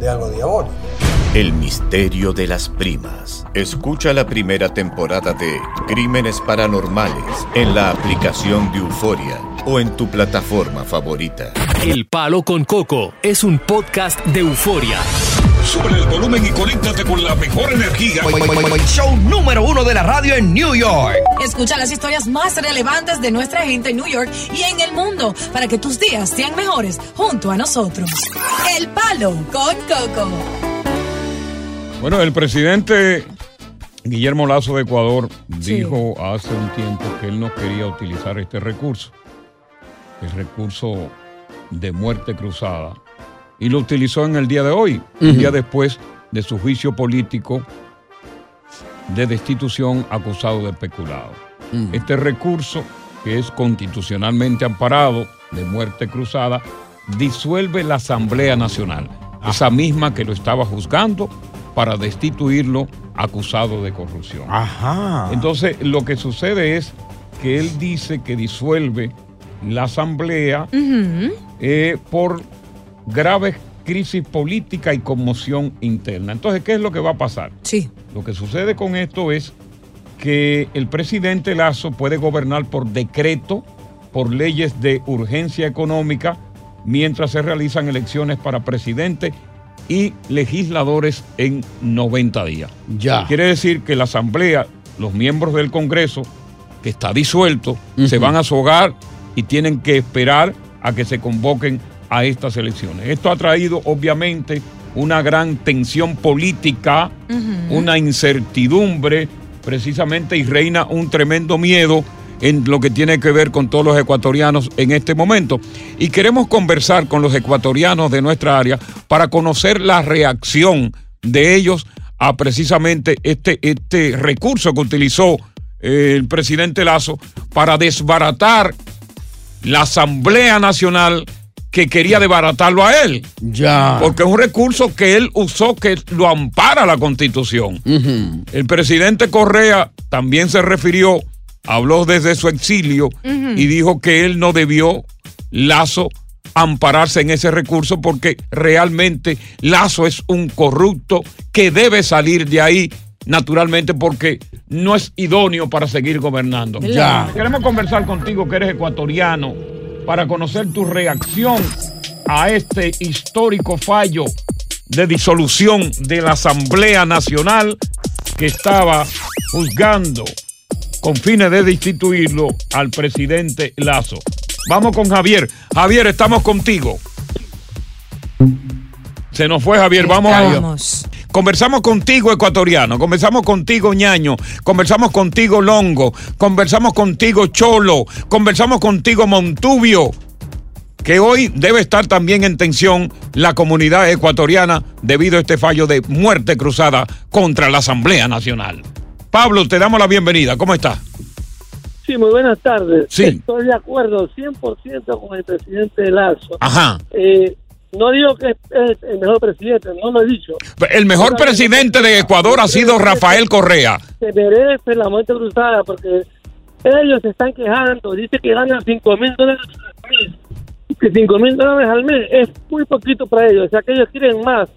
de algo diabólico. El misterio de las primas. Escucha la primera temporada de Crímenes Paranormales en la aplicación de Euforia o en tu plataforma favorita. El Palo con Coco es un podcast de Euforia. Sube el volumen y conéctate con la mejor energía. Show número uno de la radio en New York. Escucha las historias más relevantes de nuestra gente en New York y en el mundo para que tus días sean mejores junto a nosotros. El Palo con Coco. Bueno, el presidente Guillermo Lazo de Ecuador dijo hace un tiempo que él no quería utilizar este recurso, el recurso de muerte cruzada, y lo utilizó en el día de hoy, un día después de su juicio político de destitución acusado de peculado. Este recurso, que es constitucionalmente amparado de muerte cruzada, disuelve la Asamblea Nacional, esa misma que lo estaba juzgando para destituirlo acusado de corrupción. Ajá. Entonces, lo que sucede es que él dice que disuelve la Asamblea eh, por graves crisis política y conmoción interna. Entonces, ¿qué es lo que va a pasar? Sí. Lo que sucede con esto es que el presidente Lazo puede gobernar por decreto, por leyes de urgencia económica, mientras se realizan elecciones para presidente y legisladores en 90 días. Ya. Quiere decir que la Asamblea, los miembros del Congreso, que está disuelto, se van a su hogar y tienen que esperar a que se convoquen a estas elecciones. Esto ha traído obviamente una gran tensión política, una incertidumbre precisamente y reina un tremendo miedo en lo que tiene que ver con todos los ecuatorianos en este momento. Y queremos conversar con los ecuatorianos de nuestra área para conocer la reacción de ellos a precisamente este, este recurso que utilizó eh, el presidente Lazo para desbaratar la Asamblea Nacional que quería desbaratarlo a él. Ya. Porque es un recurso que él usó que lo ampara la Constitución. El presidente Correa también se refirió, habló desde su exilio y dijo que él no debió, Lazo, ampararse en ese recurso porque realmente Lazo es un corrupto que debe salir de ahí naturalmente porque no es idóneo para seguir gobernando. Ya. Queremos conversar contigo que eres ecuatoriano para conocer tu reacción a este histórico fallo de disolución de la Asamblea Nacional que estaba juzgando con fines de destituirlo al presidente Lazo. Vamos con Javier. Javier, estamos contigo. Se nos fue Javier, vamos a... Conversamos contigo, ecuatoriano. Conversamos contigo, ñaño. Conversamos contigo, longo. Conversamos contigo, cholo. Conversamos contigo, montubio. Que hoy debe estar también en tensión la comunidad ecuatoriana debido a este fallo de muerte cruzada contra la Asamblea Nacional. Pablo, te damos la bienvenida. ¿Cómo estás? Sí, muy buenas tardes. Sí. Estoy de acuerdo 100% con el presidente Lazo. Ajá. Eh, no digo que es el mejor presidente, no lo he dicho. El mejor presidente de Ecuador ha sido Rafael Correa. Se merece la muerte cruzada porque ellos se están quejando. Dice que ganan 5 mil dólares al mes. Que 5 mil dólares al mes es muy poquito para ellos. O sea que ellos quieren más.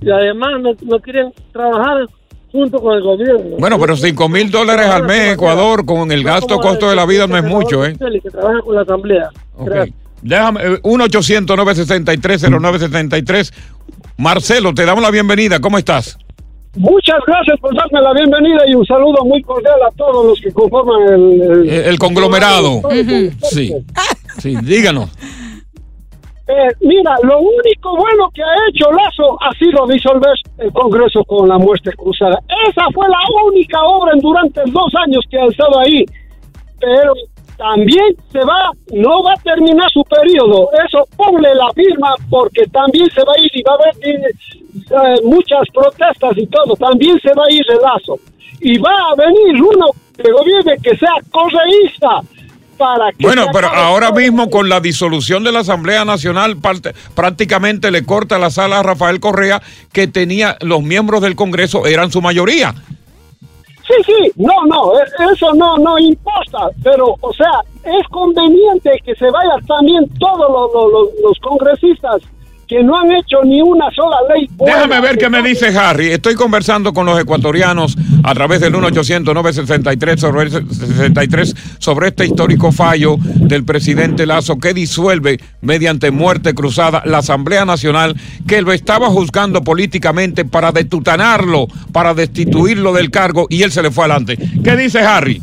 Y además no, no quieren trabajar junto con el gobierno. Bueno, pero 5 mil dólares al mes, Ecuador, con el gasto costo de la vida no es mucho, ¿eh? Que trabaja con la asamblea. Ok. Déjame, eh, 1-800-963-0973. Marcelo, te damos la bienvenida. ¿Cómo estás? Muchas gracias por darme la bienvenida y un saludo muy cordial a todos los que conforman el, el, El, el conglomerado. Sí. Sí, díganos. Eh, mira, lo único bueno que ha hecho Lazo ha sido disolver el Congreso con la muerte cruzada. Esa fue la única obra en durante dos años que ha estado ahí. Pero también se va, no va a terminar su periodo. Eso ponle la firma porque también se va a ir y va a haber eh, eh, muchas protestas y todo. También se va a ir el Lazo. Y va a venir uno que gobierne que sea correísta para que Bueno, pero ahora mismo con la disolución de la Asamblea Nacional parte- prácticamente le corta la sala a Rafael Correa que tenía los miembros del Congreso eran su mayoría. Sí, sí, no, no, e- eso no, no importa, pero, o sea, es conveniente que se vayan también todos los, los- los- los congresistas que no han hecho ni una sola ley. buena. Déjame ver qué me dice Harry. Estoy conversando con los ecuatorianos a través del 1-800-963 sobre, el 63 sobre este histórico fallo del presidente Lazo que disuelve mediante muerte cruzada la Asamblea Nacional que lo estaba juzgando políticamente para detutanarlo, para destituirlo del cargo y él se le fue adelante. ¿Qué dice Harry?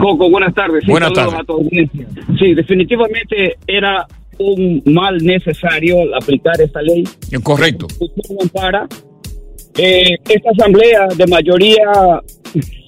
Coco, buenas tardes. Sí, Buenas tardes. a tu audiencia. Sí, definitivamente era un mal necesario aplicar esta ley. Correcto. Para eh, esta asamblea de mayoría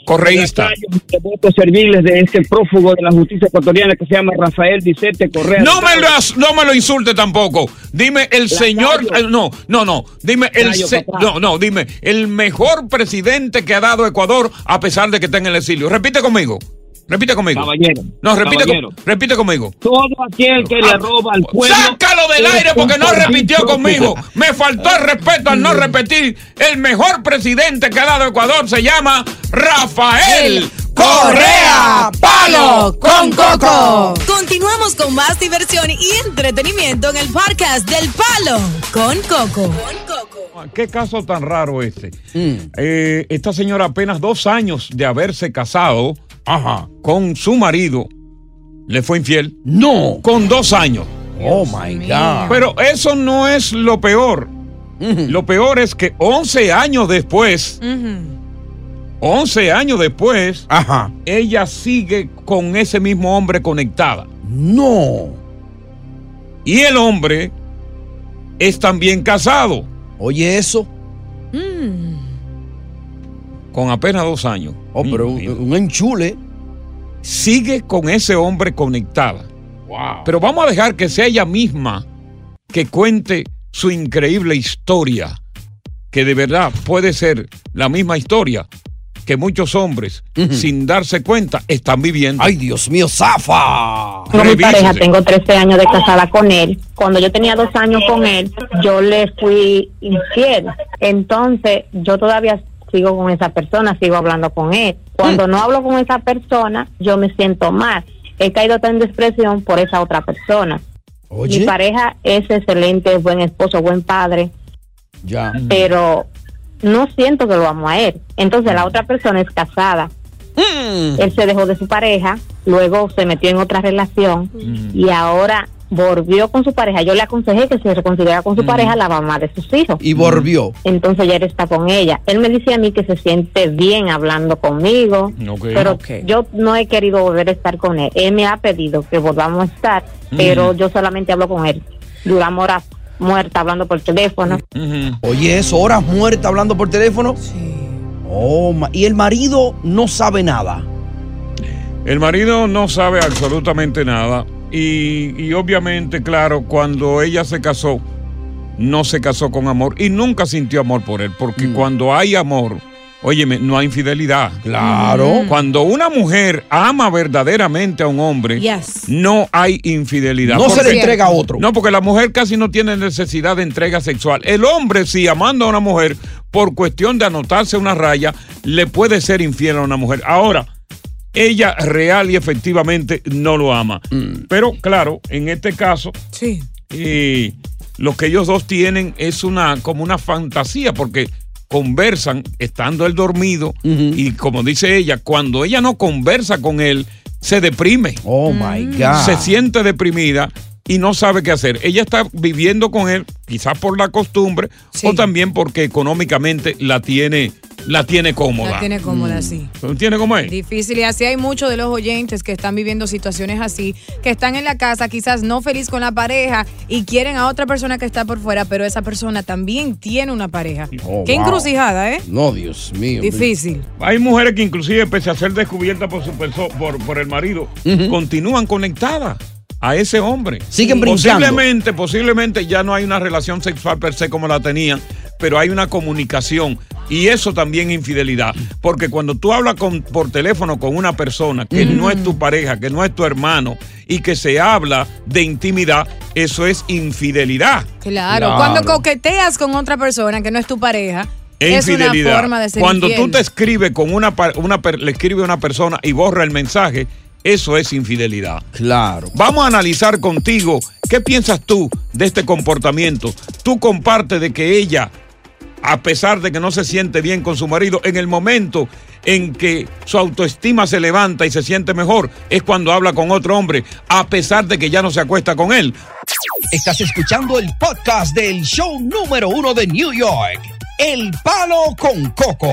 correísta de votos serviles de este prófugo de la justicia ecuatoriana que se llama Rafael Vicente Correa. No me, lo, no me lo insulte tampoco. Dime el señor. eh, no, no, no. Dime el. Se- no, no, dime el mejor presidente que ha dado Ecuador a pesar de que está en el exilio. Repite conmigo. Repite conmigo. Caballero. No, repite, con- Caballero. repite conmigo. Todo aquel que le roba al pueblo. Sácalo del aire porque no repitió conmigo. Me faltó el respeto al no repetir. El mejor presidente que ha dado Ecuador se llama Rafael Correa Palo con Coco. Continuamos con más diversión y entretenimiento en el podcast del Palo con Coco. ¿Qué caso tan raro este? Eh, esta señora apenas dos años de haberse casado con su marido le fue infiel. No. Con dos años. Oh my God. Pero eso no es lo peor. Lo peor es que 11 años después, 11 años después, ella sigue con ese mismo hombre conectada. No. Y el hombre es también casado. Oye, eso. Con apenas dos años. Oh, pero un, un enchule. Sigue con ese hombre conectada. Pero vamos a dejar que sea ella misma que cuente su increíble historia, que de verdad puede ser la misma historia que muchos hombres, sin darse cuenta, están viviendo. ¡Ay, Dios mío, zafa! Tengo mi pareja, tengo 13 años de casada con él. Cuando yo tenía dos años con él, yo le fui infiel. Entonces, yo todavía sigo con esa persona, sigo hablando con él. Cuando no hablo con esa persona, yo me siento mal. He caído tan en depresión por esa otra persona. Oye. Mi pareja es excelente, es buen esposo, buen padre, Ya. pero no siento que lo amo a él. Entonces, la otra persona es casada. Él se dejó de su pareja, luego se metió en otra relación y ahora volvió con su pareja. Yo le aconsejé que se reconciliara con su pareja, la mamá de sus hijos. Y volvió. Entonces ya él está con ella. Él me dice a mí que se siente bien hablando conmigo, Ok. pero Ok. yo no he querido volver a estar con él. Él me ha pedido que volvamos a estar, Mm. pero yo solamente hablo con él. Duramos horas muertas hablando por teléfono. Oye, eso, horas muertas hablando por teléfono. Sí. Oh, y el marido no sabe nada. El marido no sabe absolutamente nada y, y obviamente, claro, cuando ella se casó, no se casó con amor y nunca sintió amor por él, porque cuando hay amor, óyeme, no hay infidelidad. Claro. Cuando una mujer ama verdaderamente a un hombre, no hay infidelidad. No se le entrega a otro. No, porque la mujer casi no tiene necesidad de entrega sexual. El hombre, si amando a una mujer, por cuestión de anotarse una raya, le puede ser infiel a una mujer. Ahora, ella real y efectivamente no lo ama. Pero claro, en este caso, eh, lo que ellos dos tienen es una como una fantasía porque conversan estando él dormido y como dice ella, cuando ella no conversa con él, se deprime. Oh my God. Se siente deprimida y no sabe qué hacer. Ella está viviendo con él, quizás por la costumbre o también porque económicamente la tiene, la tiene cómoda. La tiene cómoda, sí. ¿Tiene cómo es? Difícil y así hay muchos de los oyentes que están viviendo situaciones así, que están en la casa quizás no feliz con la pareja y quieren a otra persona que está por fuera, pero esa persona también tiene una pareja. Oh, Qué wow. encrucijada, ¿eh? No, Dios mío. Difícil. Hay mujeres que inclusive, pese a ser descubiertas por, su perso- por, por el marido, continúan conectadas a ese hombre. Siguen brincando. Posiblemente, posiblemente ya no hay una relación sexual per se como la tenían, pero hay una comunicación. Y eso también es infidelidad. Porque cuando tú hablas con, por teléfono con una persona que no es tu pareja, que no es tu hermano, y que se habla de intimidad, eso es infidelidad. Claro. Cuando coqueteas con otra persona que no es tu pareja, Es es una forma de ser Cuando infiel. tú te escribes con una, una le escribe a una persona y borra el mensaje, eso es infidelidad. Claro. Vamos a analizar contigo qué piensas tú de este comportamiento. Tú compartes de que ella, a pesar de que no se siente bien con su marido, en el momento en que su autoestima se levanta y se siente mejor, es cuando habla con otro hombre, a pesar de que ya no se acuesta con él. Estás escuchando el podcast del show número uno de New York, El Palo con Coco.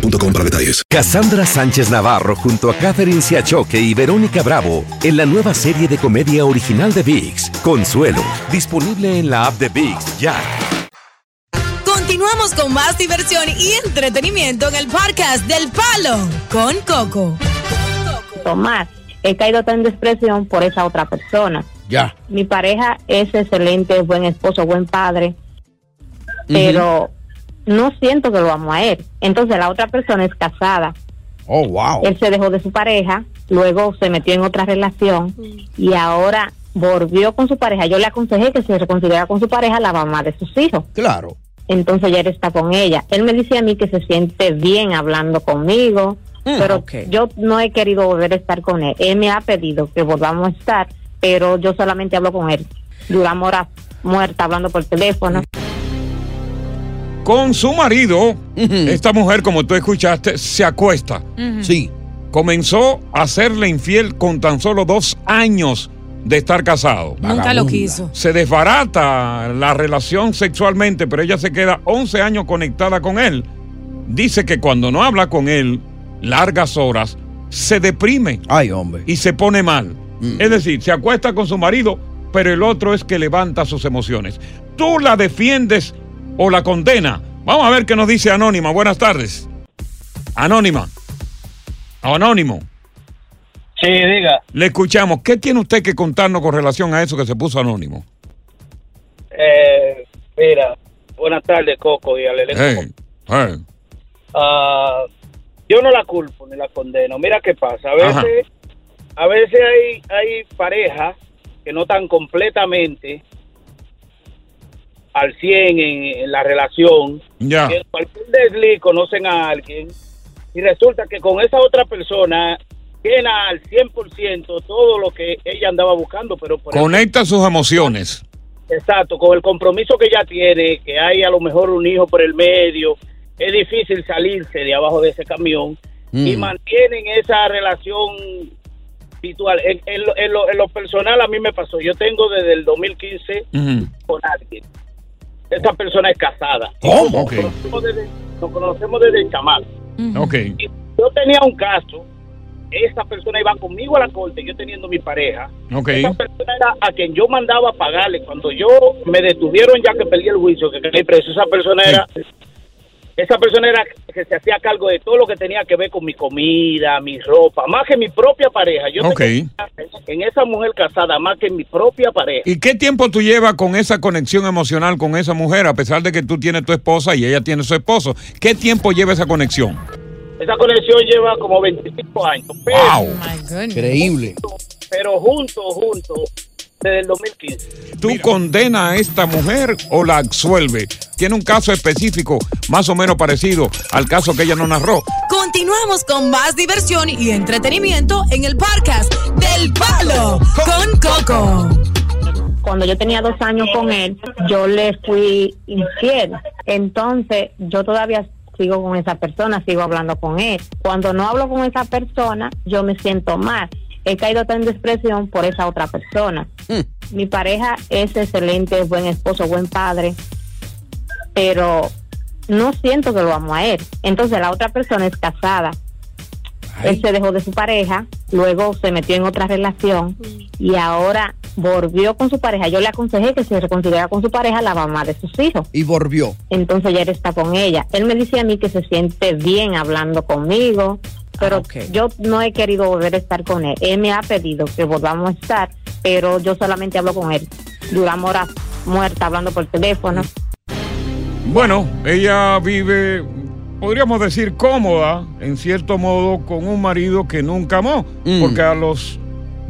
boostmobile.com para detalles. Cassandra Sánchez Navarro junto a Catherine Siachoque y Verónica Bravo en la nueva serie de comedia original de VIX, Consuelo, disponible en la app de VIX ya. Continuamos con más diversión y entretenimiento en el podcast del Palo con Coco. Tomás, he caído tan en depresión por esa otra persona. Ya. Mi pareja es excelente, buen esposo, buen padre, pero no siento que lo amo a él. Entonces la otra persona es casada. Oh, wow. Él se dejó de su pareja, luego se metió en otra relación y ahora volvió con su pareja. Yo le aconsejé que se reconciliara con su pareja, la mamá de sus hijos. Claro. Entonces ya él está con ella. Él me dice a mí que se siente bien hablando conmigo, Mm, pero yo no he querido volver a estar con él. Él me ha pedido que volvamos a estar, pero yo solamente hablo con él. Duramos horas muerta hablando por teléfono. Con su marido, esta mujer, como tú escuchaste, se acuesta. Sí. Comenzó a serle infiel con tan solo dos años de estar casado. Nunca lo quiso. Se desbarata la relación sexualmente, pero ella se queda 11 años conectada con él. Dice que cuando no habla con él largas horas, se deprime. Ay, hombre. Y se pone mal. Es decir, se acuesta con su marido, pero el otro es que levanta sus emociones. ¿Tú la defiendes o la condena? Vamos a ver qué nos dice Anónima. Buenas tardes. Anónima. Anónimo. Sí, diga. Le escuchamos. ¿Qué tiene usted que contarnos con relación a eso que se puso anónimo? Eh, mira, buenas tardes, Coco y al elenco. Hey, hey. Ah, yo no la culpo ni la condeno. Mira qué pasa. A Ajá. veces, a veces hay, hay parejas que no están completamente al 100 en, en la relación. Ya. En cualquier desliz conocen a alguien y resulta que con esa otra persona llena al 100% todo lo que ella andaba buscando, pero por Conecta sus emociones. Exacto, con el compromiso que ella tiene, que hay a lo mejor un hijo por el medio, es difícil salirse de abajo de ese camión y Mm. mantienen esa relación virtual. En, en lo, en lo- en lo personal a mí me pasó, yo tengo desde el 2015 con alguien. Esa persona es casada. ¿Cómo? Nos conocemos desde, nos conocemos desde chamaco. Ok. Yo tenía un caso, esa persona iba conmigo a la corte, yo teniendo mi pareja. Ok. Esa persona era a quien yo mandaba a pagarle. Cuando yo me detuvieron ya que perdí el juicio, que caí preso, esa persona era... Esa persona era que se hacía cargo de todo lo que tenía que ver con mi comida, mi ropa, más que mi propia pareja. Yo Ok. tengo en esa mujer casada, más que mi propia pareja. ¿Y qué tiempo tú llevas con esa conexión emocional con esa mujer, a pesar de que tú tienes tu esposa y ella tiene su esposo? ¿Qué tiempo lleva esa conexión? Esa conexión lleva como 25 años. Pero Wow. Increíble. pero juntos, juntos, desde el 2015. ¿Tú condenas a esta mujer o la absuelve? Tiene un caso específico, más o menos parecido al caso que ella no narró. Continuamos con más diversión y entretenimiento en el podcast del Palo con Coco. Cuando yo tenía dos años con él, yo le fui infiel. Entonces, yo todavía sigo con esa persona, sigo hablando con él. Cuando no hablo con esa persona, yo me siento mal. He caído tan en depresión por esa otra persona. Mi pareja es excelente, es buen esposo, buen padre, pero no siento que lo amo a él. Entonces la otra persona es casada. Él se dejó de su pareja, luego se metió en otra relación y ahora volvió con su pareja. Yo le aconsejé que se reconciliara con su pareja, la mamá de sus hijos. Y volvió. Entonces ya él está con ella. Él me dice a mí que se siente bien hablando conmigo, pero yo no he querido volver a estar con él. Él me ha pedido que volvamos a estar, pero yo solamente hablo con él. Duramos horas muerta hablando por teléfono. Bueno, ella vive, podríamos decir, cómoda, en cierto modo, con un marido que nunca amó, porque a los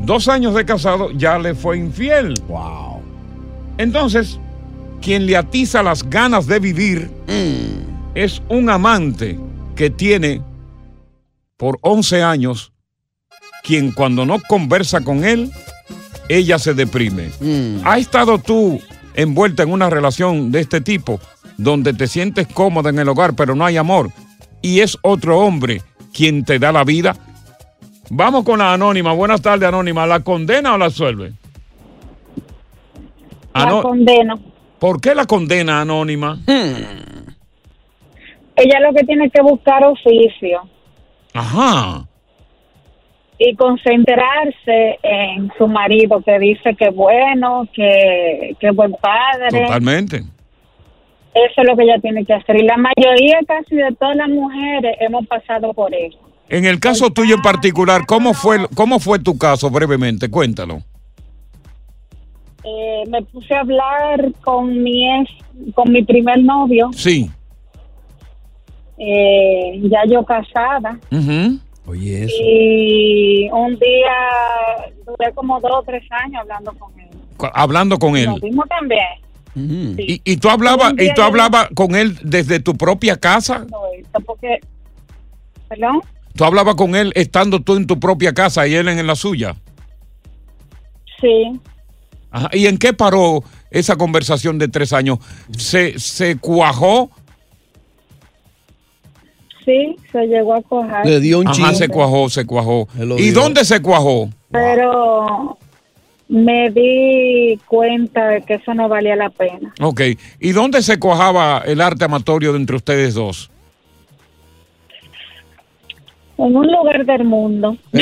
dos años de casado ya le fue infiel. Wow. Entonces, quien le atiza las ganas de vivir es un amante que tiene por 11 años, quien cuando no conversa con él, ella se deprime. ¿Has estado tú envuelta en una relación de este tipo, donde te sientes cómoda en el hogar, pero no hay amor, y es otro hombre quien te da la vida? Vamos con la anónima. Buenas tardes, anónima. ¿La condena o la suelve? La condeno. ¿Por qué la condena anónima? Ella lo que tiene que buscar oficio Ajá. y concentrarse en su marido que dice que bueno, que, que es buen padre. Totalmente. Eso es lo que ella tiene que hacer. Y la mayoría casi de todas las mujeres hemos pasado por eso. En el caso tuyo en particular, ¿cómo fue, cómo fue tu caso brevemente? Cuéntalo. Eh, me puse a hablar con mi ex, con mi primer novio, Sí. Eh, ya yo casada. Oye, Y un día duré como dos o tres años hablando con él. Hablando con él. También. ¿Y, y tú hablabas y tú hablabas con él desde tu propia casa? No, esto porque, perdón, ¿Tú hablabas con él estando tú en tu propia casa y él en la suya? sí. Ajá. ¿Y en qué paró esa conversación de tres años? ¿Se, se cuajó? Sí, se llegó a cojar. Ajá, se cuajó, se cuajó. ¿Y dio. dónde se cuajó? Pero me di cuenta de que eso no valía la pena. Ok. ¿Y dónde se cuajaba el arte amatorio de entre ustedes dos? En un lugar del mundo.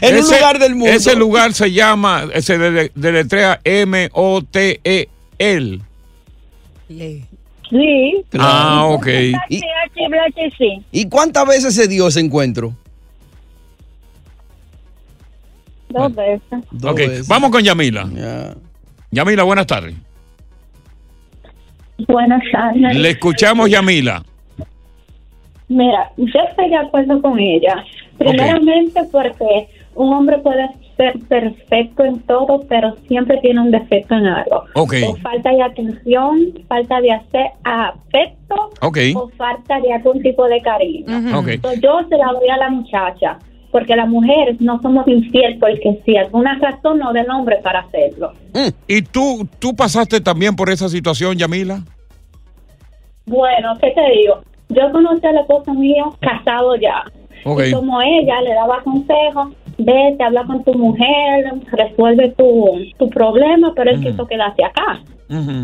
En un lugar del mundo. Ese lugar se llama, se dele- deletrea M-O-T-E-L. Sí. Ah, ok. Sí, aquí, aquí, sí. ¿Y cuántas veces se dio ese encuentro? Dos veces. Ok, vamos con Yamila. Yamila, buenas tardes. Buenas tardes. Le escuchamos, Yamila. Mira, yo estoy de acuerdo con ella. Primeramente porque un hombre puede ser perfecto en todo, pero siempre tiene un defecto en algo. Ok. O falta de atención, falta de hacer afecto Ok. o falta de algún tipo de cariño. Ujú. Ok. Entonces, yo se la doy a la muchacha, porque las mujeres no somos infieles porque si alguna razón no del hombre para hacerlo. ¿Y tú, tú pasaste también por esa situación, Yamila? Bueno, ¿qué te digo? Yo conocí al esposo mío casado ya. Ok. Y como ella le daba consejos, vete, habla con tu mujer, resuelve tu, tu problema, pero él quiso quedarse acá.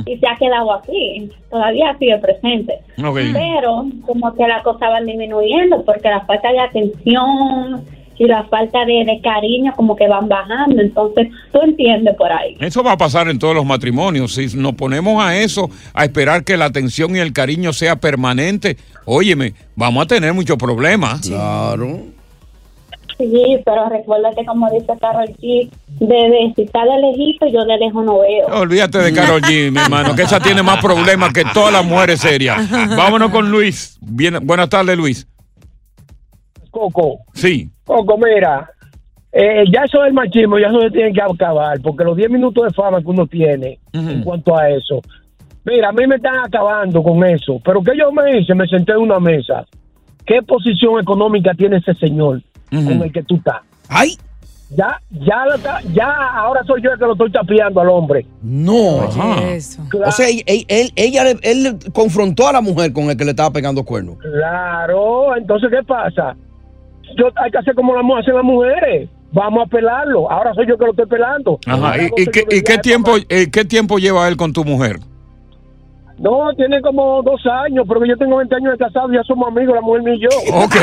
Y se ha quedado aquí, todavía sigue presente. Pero como que las cosas van disminuyendo porque la falta de atención y la falta de, de cariño como que van bajando. Entonces, tú entiendes por ahí. Eso va a pasar en todos los matrimonios. Si nos ponemos a eso, a esperar que la atención y el cariño sea permanente, óyeme, vamos a tener muchos problemas. Claro. Sí, pero recuérdate como dice Carol G, de, si está de lejito, yo de lejos no veo. Olvídate de Carol G, mi hermano, que esa tiene más problemas que todas las mujeres serias. Vámonos con Luis. Bien, buenas tardes, Luis. Coco, Sí. Coco, mira, Eh, ya eso del machismo, ya eso se tiene que acabar, porque los 10 minutos de fama que uno tiene en cuanto a eso, mira, a mí me están acabando con eso, pero que yo me hice, me senté en una mesa. ¿Qué posición económica tiene ese señor con el que tú estás? ¡Ay! Ya, ya, lo está- ya, ahora soy yo el que lo estoy tapeando al hombre. No. Oye, O sea, él, él- ella, le- él confrontó a la mujer con el que le estaba pegando cuernos. Claro, entonces, ¿qué pasa? Yo, hay que hacer como las mu- hacen las mujeres. Vamos a pelarlo. Ahora soy yo que lo estoy pelando. Ajá. ¿Y, y qué, y qué tiempo, eh, qué tiempo lleva él con tu mujer? No, tiene como dos años, pero yo tengo 20 años de casado, ya somos amigos, la mujer y yo. Ok.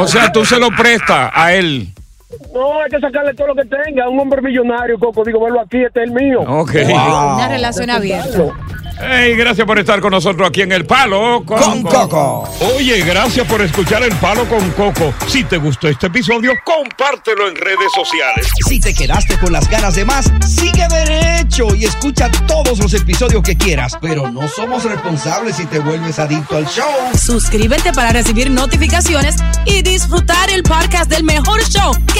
o sea, tú se lo prestas a él. No, hay que sacarle todo lo que tenga. Un hombre millonario, Coco. Digo, verlo aquí, este es el mío. Ok. Una relación abierta. Hey, gracias por estar con nosotros aquí en El Palo con, Coco. Oye, gracias por escuchar El Palo con Coco. Si te gustó este episodio, compártelo en redes sociales. Si te quedaste con las ganas de más, sigue derecho y escucha todos los episodios que quieras. Pero no somos responsables si te vuelves adicto al show. Suscríbete para recibir notificaciones y disfrutar el podcast del mejor show que